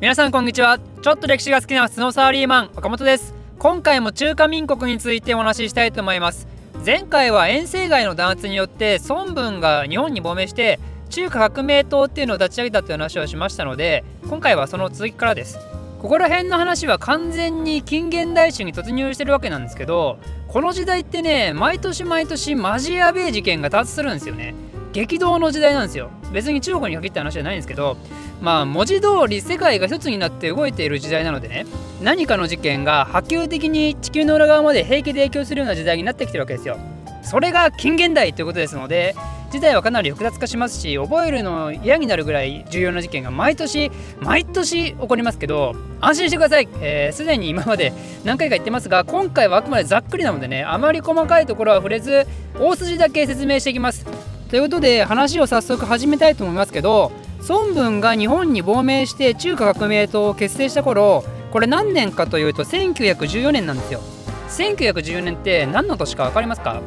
皆さんこんにちは。ちょっと歴史が好きなスノーサーリーマン岡本です。今回も中華民国についてお話ししたいと思います。前回は遠征外の弾圧によって孫文が日本に亡命して中華革命党っていうのを立ち上げたという話をしましたので今回はその続きからです。ここら辺の話は完全に近現代史に突入してるわけなんですけどこの時代ってね毎年毎年マジやべえ事件が多発するんですよね。激動の時代なんですよ。別に中国に限った話じゃないんですけどまあ文字通り世界が一つになって動いている時代なのでね何かの事件が波及的に地球の裏側まで平気で影響するような時代になってきてるわけですよ。それが近現代ということですので事態はかなり複雑化しますし覚えるの嫌になるぐらい重要な事件が毎年毎年起こりますけど安心してください。すで、ー、に今まで何回か言ってますが今回はあくまでざっくりなのでねあまり細かいところは触れず大筋だけ説明していきます。ということで話を早速始めたいと思いますけど孫文が日本に亡命して中華革命党を結成した頃これ何年かというと1914年なんですよ。1914年って何の年か分かりますか？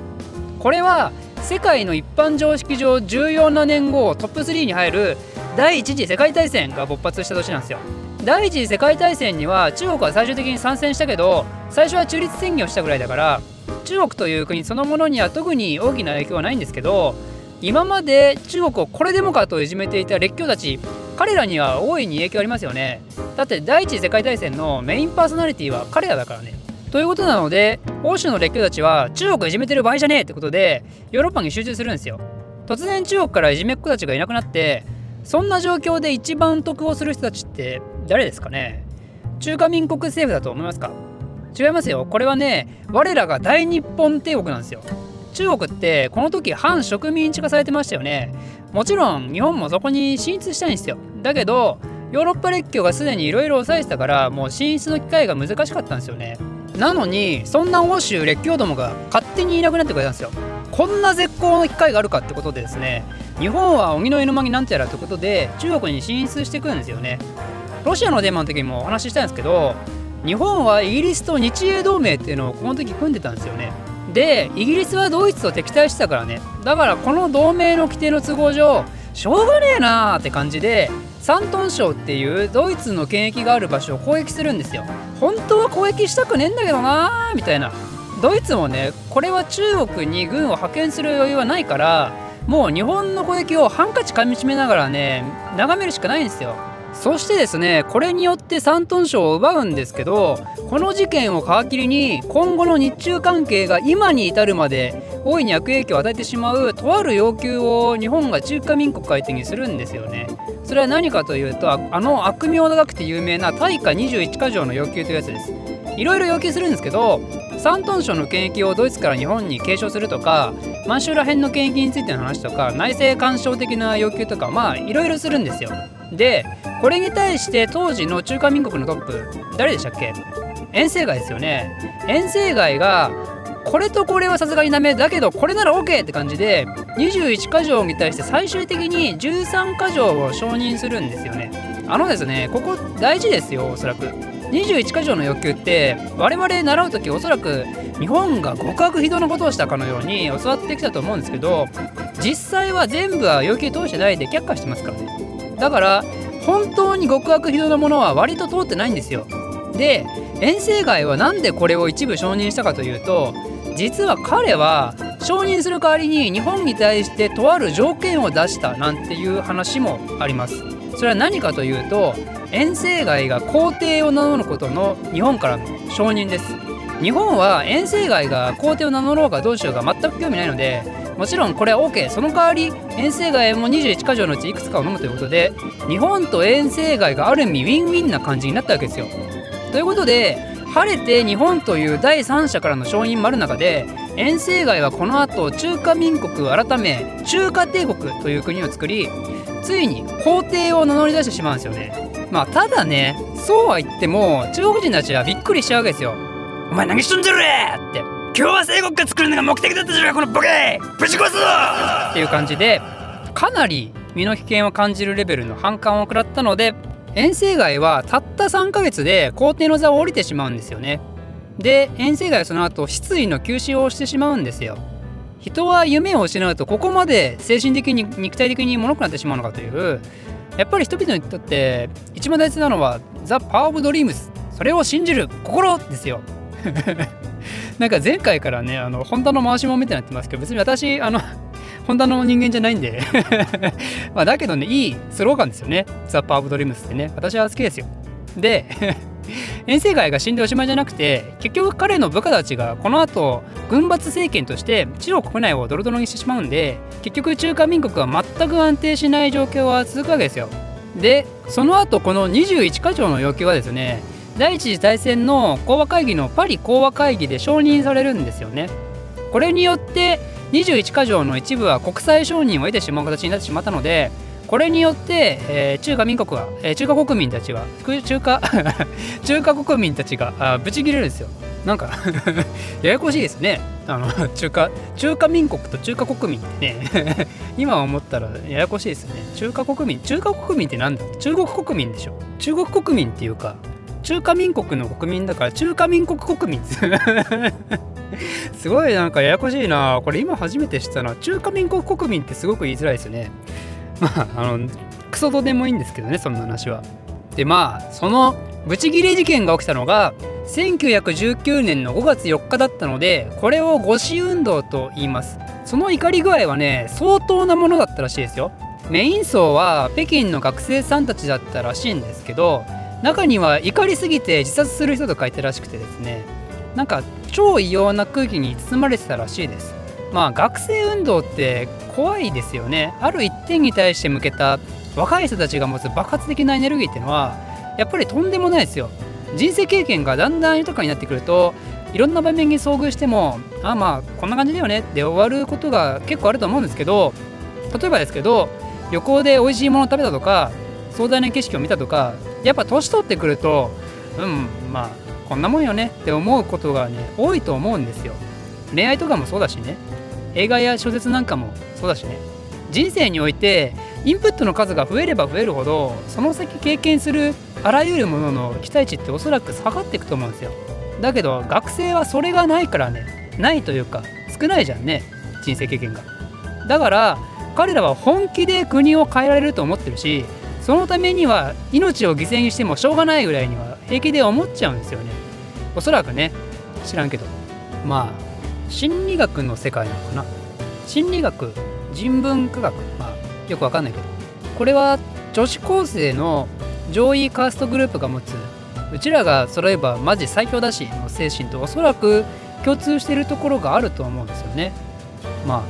これは世界の一般常識上重要な年号トップ3に入る第一次世界大戦が勃発した年なんですよ。第一次世界大戦には中国は最終的に参戦したけど最初は中立宣言をしたぐらいだから中国という国そのものには特に大きな影響はないんですけど今まで中国をこれでもかといじめていた列強たち彼らには大いに影響ありますよね。だって第一次世界大戦のメインパーソナリティは彼らだからね。ということなので欧州の列強たちは中国をいじめてる場合じゃねえってことでヨーロッパに集中するんですよ。突然中国からいじめっ子たちがいなくなってそんな状況で一番得をする人たちって誰ですかね。中華民国政府だと思いますか。違いますよ。これはね我らが大日本帝国なんですよ。中国ってこの時反植民地化されてましたよね。もちろん日本もそこに進出したいんですよ。だけどヨーロッパ列強がすでにいろいろ抑えてたからもう進出の機会が難しかったんですよね。なのにそんな欧州列強どもが勝手にいなくなってくれたんですよ。こんな絶好の機会があるかってことでですね日本は鬼の犬間になんてやらってことで中国に進出してくるんですよね。ロシアのデーマの時にもお話ししたんですけど日本はイギリスと日英同盟っていうのをこの時組んでたんですよね。でイギリスはドイツと敵対してたからね。だからこの同盟の規定の都合上しょうがねえなーって感じで山東省っていうドイツの権益がある場所を攻撃するんですよ。本当は攻撃したくねえんだけどなーみたいな。ドイツもねこれは中国に軍を派遣する余裕はないからもう日本の攻撃をハンカチ噛みしめながらね眺めるしかないんですよ。そしてですねこれによって山東省を奪うんですけどこの事件を皮切りに今後の日中関係が今に至るまで大いに悪影響を与えてしまうとある要求を日本が中華民国相手にするんですよね。それは何かというとあの悪名高くて有名な大化21か条の要求というやつです。いろいろ要求するんですけど山東省の権益をドイツから日本に継承するとか満州ら辺の権益についての話とか内政干渉的な要求とかまあいろいろするんですよ。でこれに対して当時の中華民国のトップ誰でしたっけ？遠征外ですよね。遠征外がこれとこれはさすがにダメだけどこれなら OK って感じで21箇条に対して最終的に13箇条を承認するんですよね。あのですねここ大事ですよおそらく。21箇条の欲求って我々習う時おそらく日本が極悪非道なことをしたかのように教わってきたと思うんですけど実際は全部は要求通してないで却下してますからね。だから本当に極悪非道なものは割と通ってないんですよ。で遠征外は何でこれを一部承認したかというと実は彼は承認する代わりに日本に対してとある条件を出したなんていう話もあります。それは何かというと遠征外が皇帝を名乗ることの日本からの承認です。日本は遠征外が皇帝を名乗ろうがどうしようが全く興味ないのでもちろんこれは OK その代わり遠征外も21か条のうちいくつかを飲むということで日本と遠征外がある意味ウィンウィンな感じになったわけですよ。ということで晴れて日本という第三者からの承認もある中で遠征外はこの後中華民国改め中華帝国という国を作りついに皇帝を名乗り出してしまうんですよね。まあただねそうは言っても中国人たちはびっくりしちゃうわけですよ。お前何しとんじゃるって。今日は帝国が作るのが目的だったじゃろこのボケ。ぶち壊すぞ。っていう感じでかなり身の危険を感じるレベルの反感を食らったので遠征外はたった3ヶ月で皇帝の座を降りてしまうんですよね。で遠征外はその後失意の休止をしてしまうんですよ。人は夢を失うとここまで精神的に肉体的に脆くなってしまうのかという。やっぱり人々にとって一番大切なのはザ・パワー・オブ・ドリームスそれを信じる心ですよ。なんか前回からねあのホンダの回しもみたいになってますけど別に私あのホンダの人間じゃないんで。まあだけどねいいスローガンですよね。ザ・パー・オブ・ドリームスってね。私は好きですよ。で 遠征外が死んでおしまいじゃなくて結局彼の部下たちがこの後軍閥政権として中国国内をドロドロにしてしまうんで結局中華民国は全く安定しない状況は続くわけですよ。でその後この21か条の要求はですね第一次大戦の講和会議のパリ講和会議で承認されるんですよね。これによって21か条の一部は国際承認を得てしまう形になってしまったのでこれによって、えー、中華民国は、えー、中華国民たちは中華 中華国民たちがあブチ切れるんですよ。なんか ややこしいですね。あの中華中華民国と中華国民ってね。今思ったらややこしいですね。中華国民中華国民って何だ？中国国民でしょ。中国国民っていうか中華民国の国民だから中華民国国民 すごいなんかややこしいな。これ今初めて知ったな。中華民国国民ってすごく言いづらいですよね。まああのクソどでもいいんですけどねそんな話は。でまあそのブチギレ事件が起きたのが1919年の5月4日だったのでこれを五四運動と言います。その怒り具合はね相当なものだったらしいですよ。メイン層は北京の学生さんたちだったらしいんですけど中には怒りすぎて自殺する人と書いてらしくてですね。なんか超異様な空気に包まれてたらしいです。まあ学生運動って怖いですよね。ある一点に対して向けた若い人たちが持つ爆発的なエネルギーっていうのはやっぱりとんでもないですよ。人生経験がだんだん豊かになってくるといろんな場面に遭遇してもあまあこんな感じだよね。って終わることが結構あると思うんですけど例えばですけど旅行で美味しいものを食べたとか壮大な景色を見たとかやっぱ年取ってくるとうんまあこんなもんよねって思うことがね多いと思うんですよ。恋愛とかもそうだしね。映画や小説なんかもそうだしね。人生においてインプットの数が増えれば増えるほどその先経験するあらゆるものの期待値っておそらく下がっていくと思うんですよ。だけど学生はそれがないからね。ないというか少ないじゃんね。人生経験が。だから彼らは本気で国を変えられると思ってるしそのためには命を犠牲にしてもしょうがないぐらいには平気で思っちゃうんですよね。おそらくね知らんけど。まあ心理学の世界なのかな。心理学人文科学。まあよくわかんないけど。これは女子高生の上位カーストグループが持つうちらが揃えばマジ最強だしの精神とおそらく共通してるところがあると思うんですよね。ま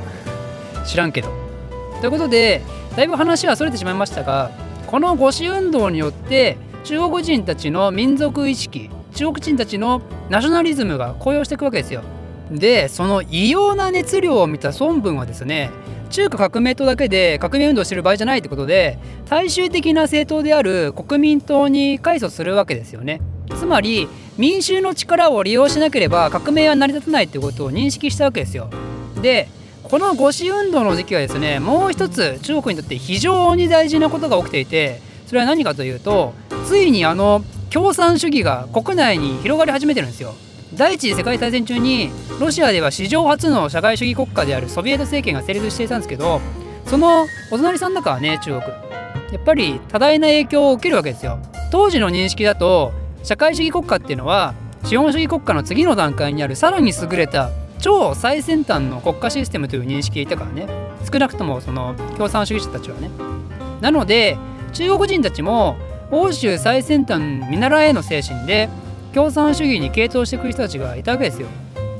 あ知らんけど。ということでだいぶ話はそれてしまいましたがこの五四運動によって中国人たちの民族意識中国人たちのナショナリズムが高揚していくわけですよ。でその異様な熱量を見た孫文はですね中華革命党だけで革命運動してる場合じゃないってことで大衆的な政党である国民党に改組するわけですよね。つまり民衆の力を利用しなければ革命は成り立たないってことを認識したわけですよ。でこの五四運動の時期はですねもう一つ中国にとって非常に大事なことが起きていてそれは何かというとついにあの共産主義が国内に広がり始めてるんですよ。第一次世界大戦中にロシアでは史上初の社会主義国家であるソビエト政権が成立していたんですけどそのお隣さんだからね中国。やっぱり多大な影響を受けるわけですよ。当時の認識だと社会主義国家っていうのは資本主義国家の次の段階にあるさらに優れた超最先端の国家システムという認識でいたからね少なくともその共産主義者たちはねなので中国人たちも欧州最先端見習えの精神で共産主義に傾倒してくる人たちがいたわけですよ。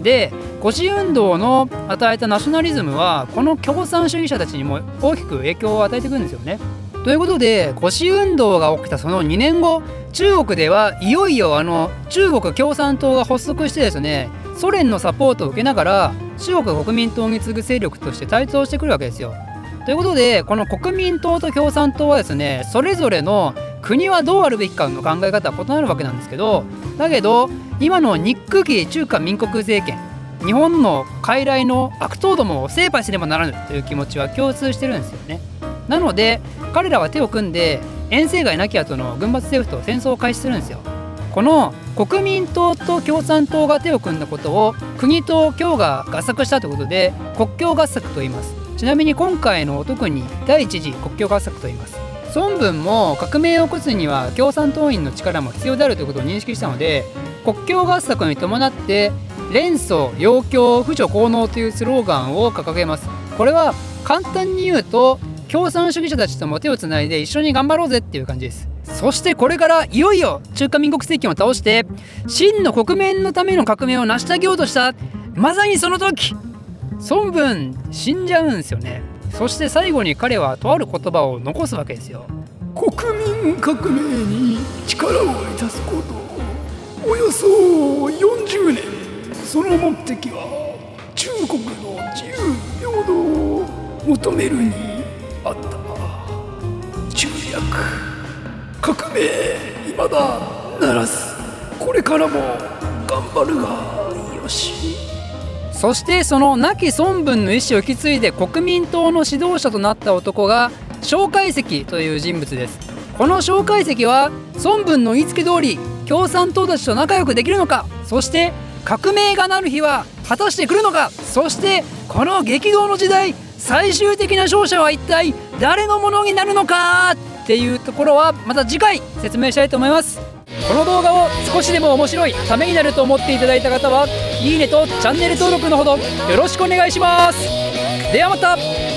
で五四運動の与えたナショナリズムはこの共産主義者たちにも大きく影響を与えてくるんですよね。ということで五四運動が起きたその2年後中国ではいよいよあの中国共産党が発足してですねソ連のサポートを受けながら中国国民党に次ぐ勢力として台頭してくるわけですよ。ということでこの国民党と共産党はですねそれぞれの国はどうあるべきかの考え方は異なるわけなんですけどだけど今の日空期中華民国政権日本の傀儡の悪党どもを成敗しねばならぬという気持ちは共通してるんですよね。なので彼らは手を組んで遠征外なき後の軍閥政府と戦争を開始するんですよ。この国民党と共産党が手を組んだことを国と共が合作したということで国境合作と言います。ちなみに今回の特に第一次国境合作と言います。孫文も革命を起こすには共産党員の力も必要であるということを認識したので国境合作に伴って連祖要教扶助効能というスローガンを掲げます。これは簡単に言うと共産主義者たちとも手をつないで一緒に頑張ろうぜっていう感じです。そしてこれからいよいよ中華民国政権を倒して真の国民のための革命を成し遂げようとしたまさにその時孫文死んじゃうんですよね。そして最後に彼はとある言葉を残すわけですよ。国民革命に力を致すことおよそ40年。その目的は中国の自由平等を求めるにあった。中略。革命未だならず。これからも頑張るがよし。そしてその亡き孫文の意思を引き継いで国民党の指導者となった男が蒋介石という人物です。この蒋介石は孫文の言いつけ通り共産党たちと仲良くできるのかそして革命がなる日は果たして来るのかそしてこの激動の時代最終的な勝者は一体誰のものになるのか。っていうところはまた次回説明したいと思います。この動画を少しでも面白いためになると思っていただいた方はいいねとチャンネル登録のほどよろしくお願いします。ではまた。